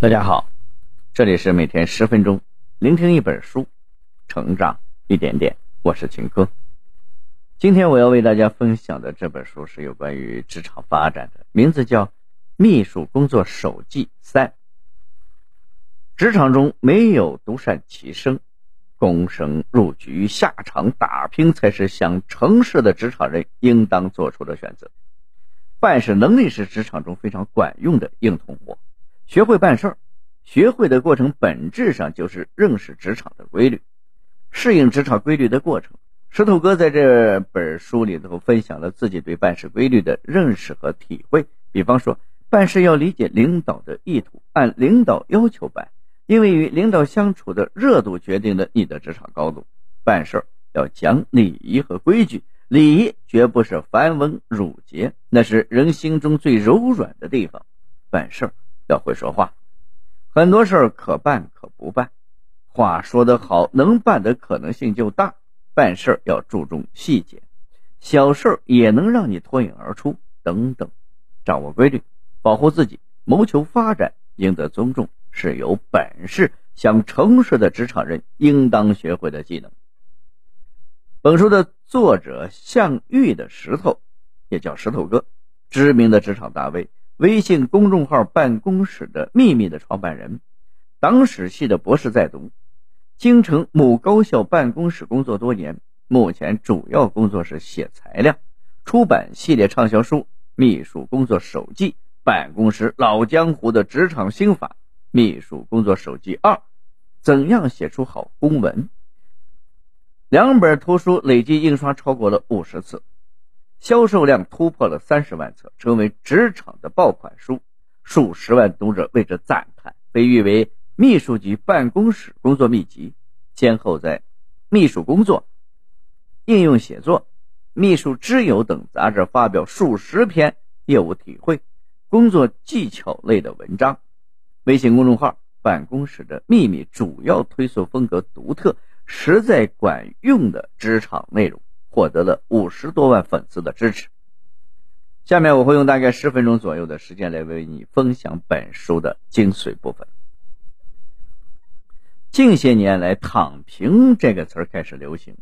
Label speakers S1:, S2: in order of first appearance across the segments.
S1: 大家好，这里是每天十分钟，聆听一本书，成长一点点。我是秦科。今天我要为大家分享的这本书是有关于职场发展的，名字叫《秘书工作手记三》。职场中没有独善其身，躬身入局、下场打拼才是想成事的职场人应当做出的选择。办事能力是职场中非常管用的硬通货。学会办事儿，学会的过程本质上就是认识职场的规律，适应职场规律的过程。石头哥在这本书里头分享了自己对办事规律的认识和体会。比方说，办事要理解领导的意图，按领导要求办，因为与领导相处的热度决定了你的职场高度。办事要讲礼仪和规矩，礼仪绝不是繁文缛节，那是人心中最柔软的地方。办事儿。要会说话，很多事儿可办可不办，话说得好，能办的可能性就大。办事儿要注重细节，小事儿也能让你脱颖而出。等等，掌握规律，保护自己，谋求发展，赢得尊重，是有本事想成事的职场人应当学会的技能。本书的作者向玉的石头，也叫石头哥，知名的职场大 V。微信公众号“办公室的秘密”的创办人，党史系的博士在读，京城某高校办公室工作多年，目前主要工作是写材料，出版系列畅销书《秘书工作手记》《办公室老江湖的职场心法》《秘书工作手记二》《怎样写出好公文》，两本图书累计印刷超过了五十次。销售量突破了三十万册，成为职场的爆款书，数十万读者为之赞叹，被誉为秘书级办公室工作秘籍。先后在《秘书工作》《应用写作》《秘书之友》等杂志发表数十篇业务体会、工作技巧类的文章。微信公众号“办公室的秘密”主要推送风格独特、实在管用的职场内容。获得了五十多万粉丝的支持。下面我会用大概十分钟左右的时间来为你分享本书的精髓部分。近些年来，“躺平”这个词儿开始流行，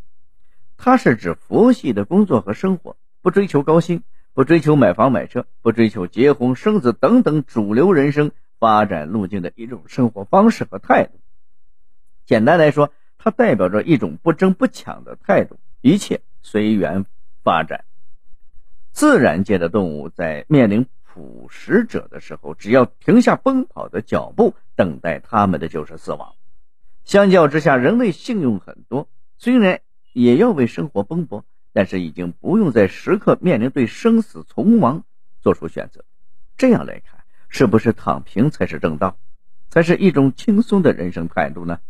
S1: 它是指佛系的工作和生活，不追求高薪，不追求买房买车，不追求结婚生子等等主流人生发展路径的一种生活方式和态度。简单来说，它代表着一种不争不抢的态度，一切。随缘发展。自然界的动物在面临捕食者的时候，只要停下奔跑的脚步，等待他们的就是死亡。相较之下，人类幸运很多，虽然也要为生活奔波，但是已经不用在时刻面临对生死存亡做出选择。这样来看，是不是躺平才是正道，才是一种轻松的人生态度呢？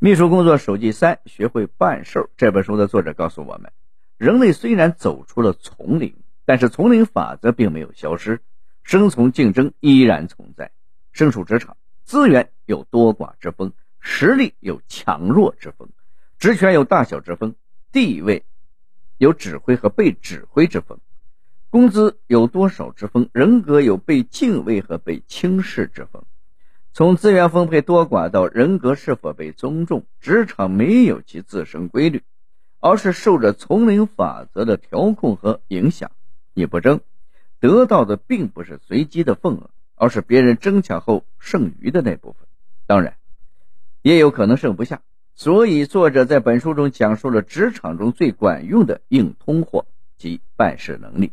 S1: 秘书工作手记三：学会办事儿。这本书的作者告诉我们，人类虽然走出了丛林，但是丛林法则并没有消失，生存竞争依然存在。身处职场，资源有多寡之分，实力有强弱之分，职权有大小之分，地位有指挥和被指挥之分，工资有多少之分，人格有被敬畏和被轻视之分。从资源分配多寡到人格是否被尊重，职场没有其自身规律，而是受着丛林法则的调控和影响。你不争，得到的并不是随机的份额，而是别人争抢后剩余的那部分。当然，也有可能剩不下。所以，作者在本书中讲述了职场中最管用的硬通货及办事能力。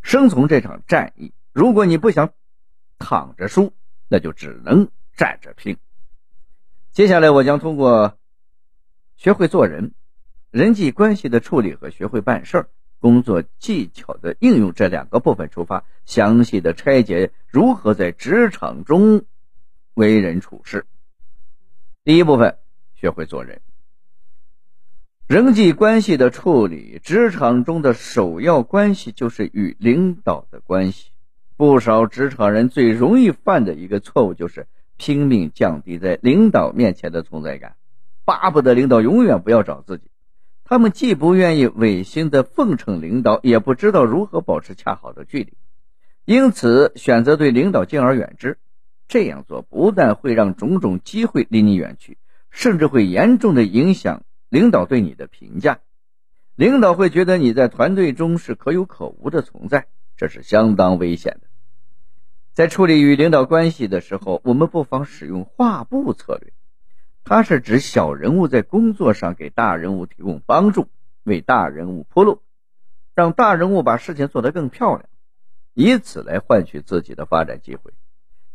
S1: 生存这场战役，如果你不想躺着输。那就只能站着拼。接下来，我将通过学会做人、人际关系的处理和学会办事儿、工作技巧的应用这两个部分出发，详细的拆解如何在职场中为人处事。第一部分，学会做人。人际关系的处理，职场中的首要关系就是与领导的关系。不少职场人最容易犯的一个错误，就是拼命降低在领导面前的存在感，巴不得领导永远不要找自己。他们既不愿意违心的奉承领导，也不知道如何保持恰好的距离，因此选择对领导敬而远之。这样做不但会让种种机会离你远去，甚至会严重的影响领导对你的评价。领导会觉得你在团队中是可有可无的存在，这是相当危险的。在处理与领导关系的时候，我们不妨使用画布策略。它是指小人物在工作上给大人物提供帮助，为大人物铺路，让大人物把事情做得更漂亮，以此来换取自己的发展机会。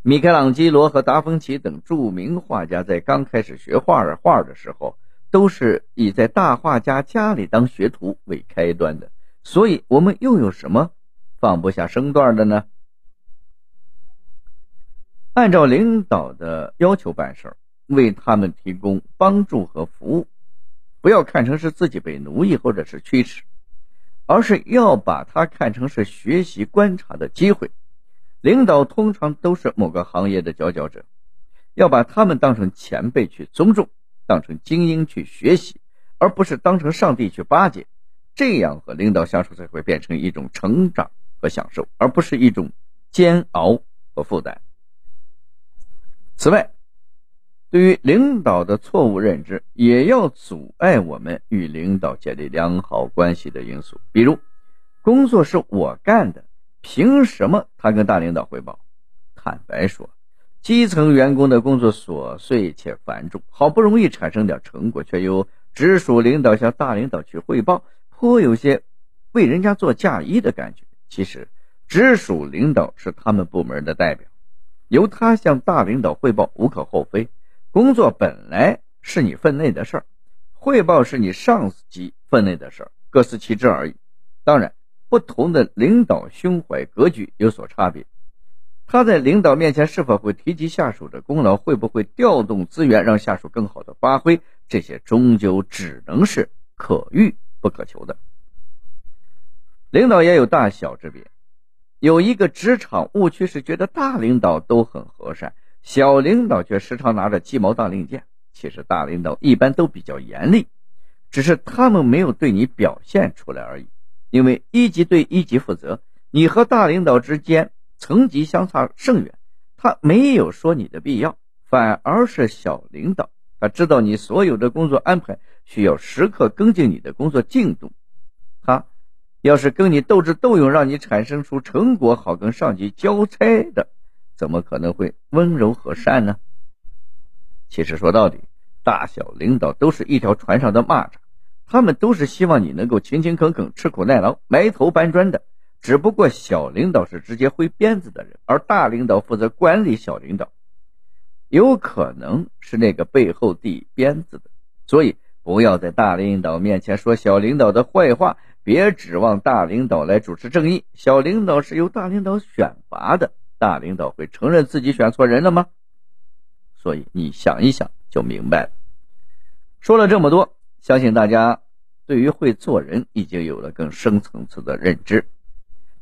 S1: 米开朗基罗和达芬奇等著名画家在刚开始学画画的时候，都是以在大画家家里当学徒为开端的。所以，我们又有什么放不下身段的呢？按照领导的要求办事儿，为他们提供帮助和服务，不要看成是自己被奴役或者是驱使，而是要把它看成是学习观察的机会。领导通常都是某个行业的佼佼者，要把他们当成前辈去尊重，当成精英去学习，而不是当成上帝去巴结。这样和领导相处才会变成一种成长和享受，而不是一种煎熬和负担。此外，对于领导的错误认知，也要阻碍我们与领导建立良好关系的因素。比如，工作是我干的，凭什么他跟大领导汇报？坦白说，基层员工的工作琐碎且繁重，好不容易产生点成果，却由直属领导向大领导去汇报，颇有些为人家做嫁衣的感觉。其实，直属领导是他们部门的代表。由他向大领导汇报无可厚非，工作本来是你分内的事儿，汇报是你上级分内的事儿，各司其职而已。当然，不同的领导胸怀格局有所差别，他在领导面前是否会提及下属的功劳，会不会调动资源让下属更好的发挥，这些终究只能是可遇不可求的。领导也有大小之别。有一个职场误区是觉得大领导都很和善，小领导却时常拿着鸡毛当令箭。其实大领导一般都比较严厉，只是他们没有对你表现出来而已。因为一级对一级负责，你和大领导之间层级相差甚远，他没有说你的必要，反而是小领导，他知道你所有的工作安排需要时刻跟进你的工作进度，他。要是跟你斗智斗勇，让你产生出成果，好跟上级交差的，怎么可能会温柔和善呢？其实说到底，大小领导都是一条船上的蚂蚱，他们都是希望你能够勤勤恳恳、吃苦耐劳、埋头搬砖的。只不过小领导是直接挥鞭子的人，而大领导负责管理小领导，有可能是那个背后递鞭子的。所以不要在大领导面前说小领导的坏话。别指望大领导来主持正义，小领导是由大领导选拔的，大领导会承认自己选错人了吗？所以你想一想就明白了。说了这么多，相信大家对于会做人已经有了更深层次的认知。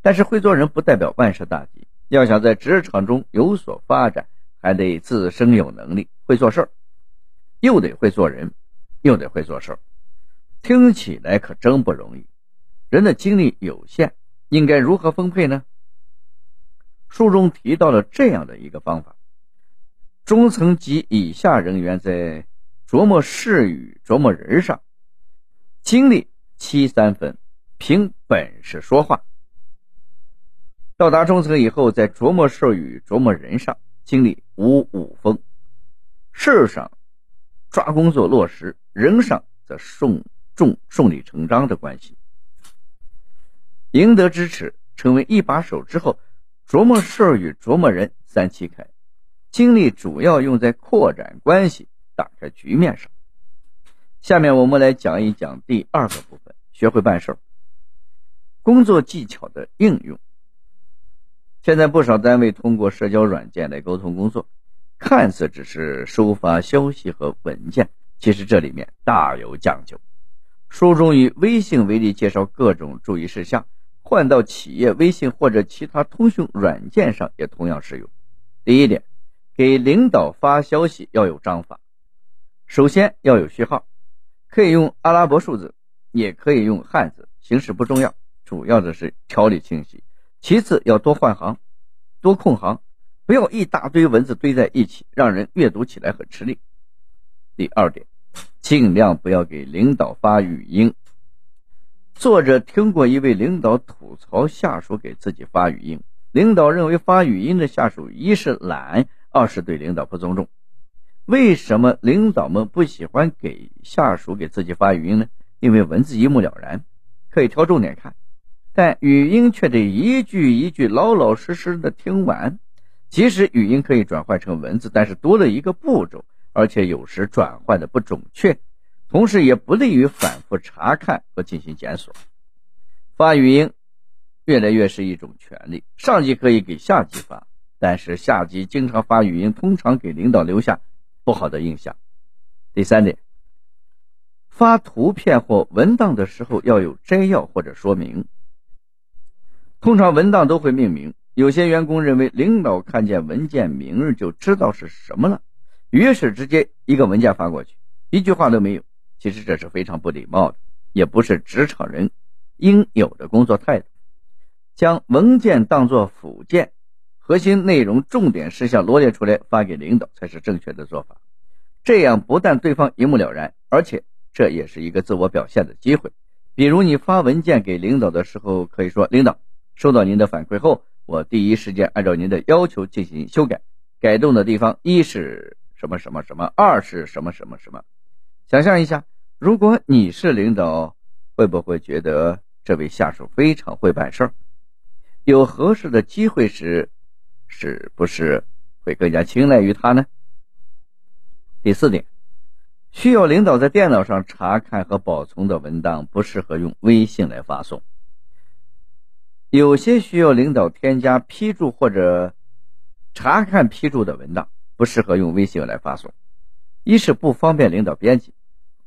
S1: 但是会做人不代表万事大吉，要想在职场中有所发展，还得自身有能力，会做事儿，又得会做人，又得会做事儿，听起来可真不容易。人的精力有限，应该如何分配呢？书中提到了这样的一个方法：中层及以下人员在琢磨事与琢磨人上，精力七三分，凭本事说话；到达中层以后，在琢磨事与琢磨人上，精力五五分，事上抓工作落实，人上则顺重顺理成章的关系。赢得支持，成为一把手之后，琢磨事儿与琢磨人三七开，精力主要用在扩展关系、打开局面上。下面我们来讲一讲第二个部分：学会办事儿，工作技巧的应用。现在不少单位通过社交软件来沟通工作，看似只是收发消息和文件，其实这里面大有讲究。书中以微信为例，介绍各种注意事项。换到企业微信或者其他通讯软件上也同样适用。第一点，给领导发消息要有章法，首先要有序号，可以用阿拉伯数字，也可以用汉字，形式不重要，主要的是条理清晰。其次要多换行，多空行，不要一大堆文字堆在一起，让人阅读起来很吃力。第二点，尽量不要给领导发语音。作者听过一位领导吐槽下属给自己发语音，领导认为发语音的下属一是懒，二是对领导不尊重。为什么领导们不喜欢给下属给自己发语音呢？因为文字一目了然，可以挑重点看，但语音却得一句一句老老实实的听完。即使语音可以转换成文字，但是多了一个步骤，而且有时转换的不准确，同时也不利于反复查看和进行检索。发语音越来越是一种权利，上级可以给下级发，但是下级经常发语音，通常给领导留下不好的印象。第三点，发图片或文档的时候要有摘要或者说明，通常文档都会命名。有些员工认为领导看见文件名就知道是什么了，于是直接一个文件发过去，一句话都没有。其实这是非常不礼貌的，也不是职场人应有的工作态度。将文件当作附件，核心内容、重点事项罗列出来发给领导才是正确的做法。这样不但对方一目了然，而且这也是一个自我表现的机会。比如你发文件给领导的时候，可以说：“领导收到您的反馈后。”我第一时间按照您的要求进行修改，改动的地方一是什么什么什么，二是什么什么什么。想象一下，如果你是领导，会不会觉得这位下属非常会办事儿？有合适的机会时，是不是会更加青睐于他呢？第四点，需要领导在电脑上查看和保存的文档，不适合用微信来发送。有些需要领导添加批注或者查看批注的文档，不适合用微信来发送。一是不方便领导编辑，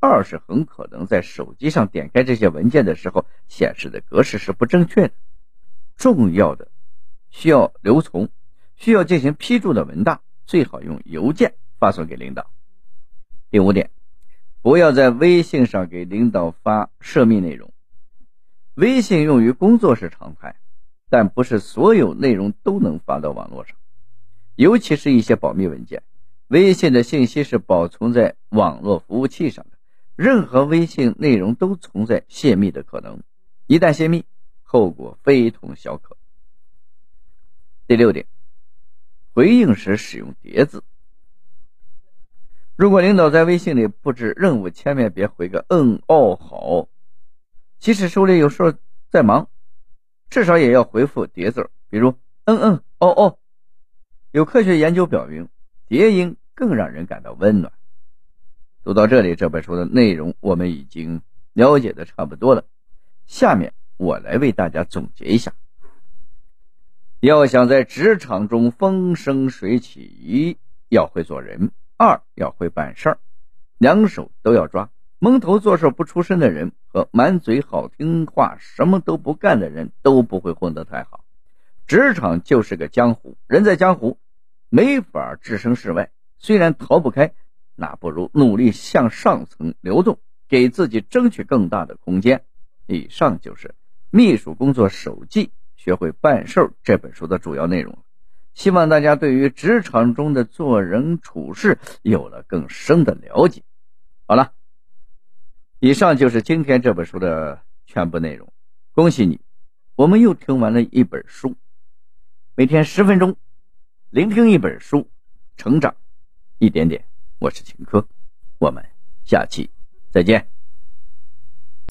S1: 二是很可能在手机上点开这些文件的时候显示的格式是不正确的。重要的需要留存、需要进行批注的文档，最好用邮件发送给领导。第五点，不要在微信上给领导发涉密内容。微信用于工作是常态，但不是所有内容都能发到网络上，尤其是一些保密文件。微信的信息是保存在网络服务器上的，任何微信内容都存在泄密的可能，一旦泄密，后果非同小可。第六点，回应时使用叠字。如果领导在微信里布置任务，千万别回个“嗯哦好”。即使手里有事在忙，至少也要回复叠字，比如“嗯嗯哦哦”。有科学研究表明，别音更让人感到温暖。读到这里，这本书的内容我们已经了解的差不多了。下面我来为大家总结一下：要想在职场中风生水起，一要会做人，二要会办事儿，两手都要抓。蒙头做事不出身的人和满嘴好听话什么都不干的人都不会混得太好。职场就是个江湖，人在江湖，没法置身事外。虽然逃不开，那不如努力向上层流动，给自己争取更大的空间。以上就是《秘书工作手记：学会办事》这本书的主要内容希望大家对于职场中的做人处事有了更深的了解。好了。以上就是今天这本书的全部内容。恭喜你，我们又听完了一本书。每天十分钟，聆听一本书，成长一点点。我是秦科，我们下期再见。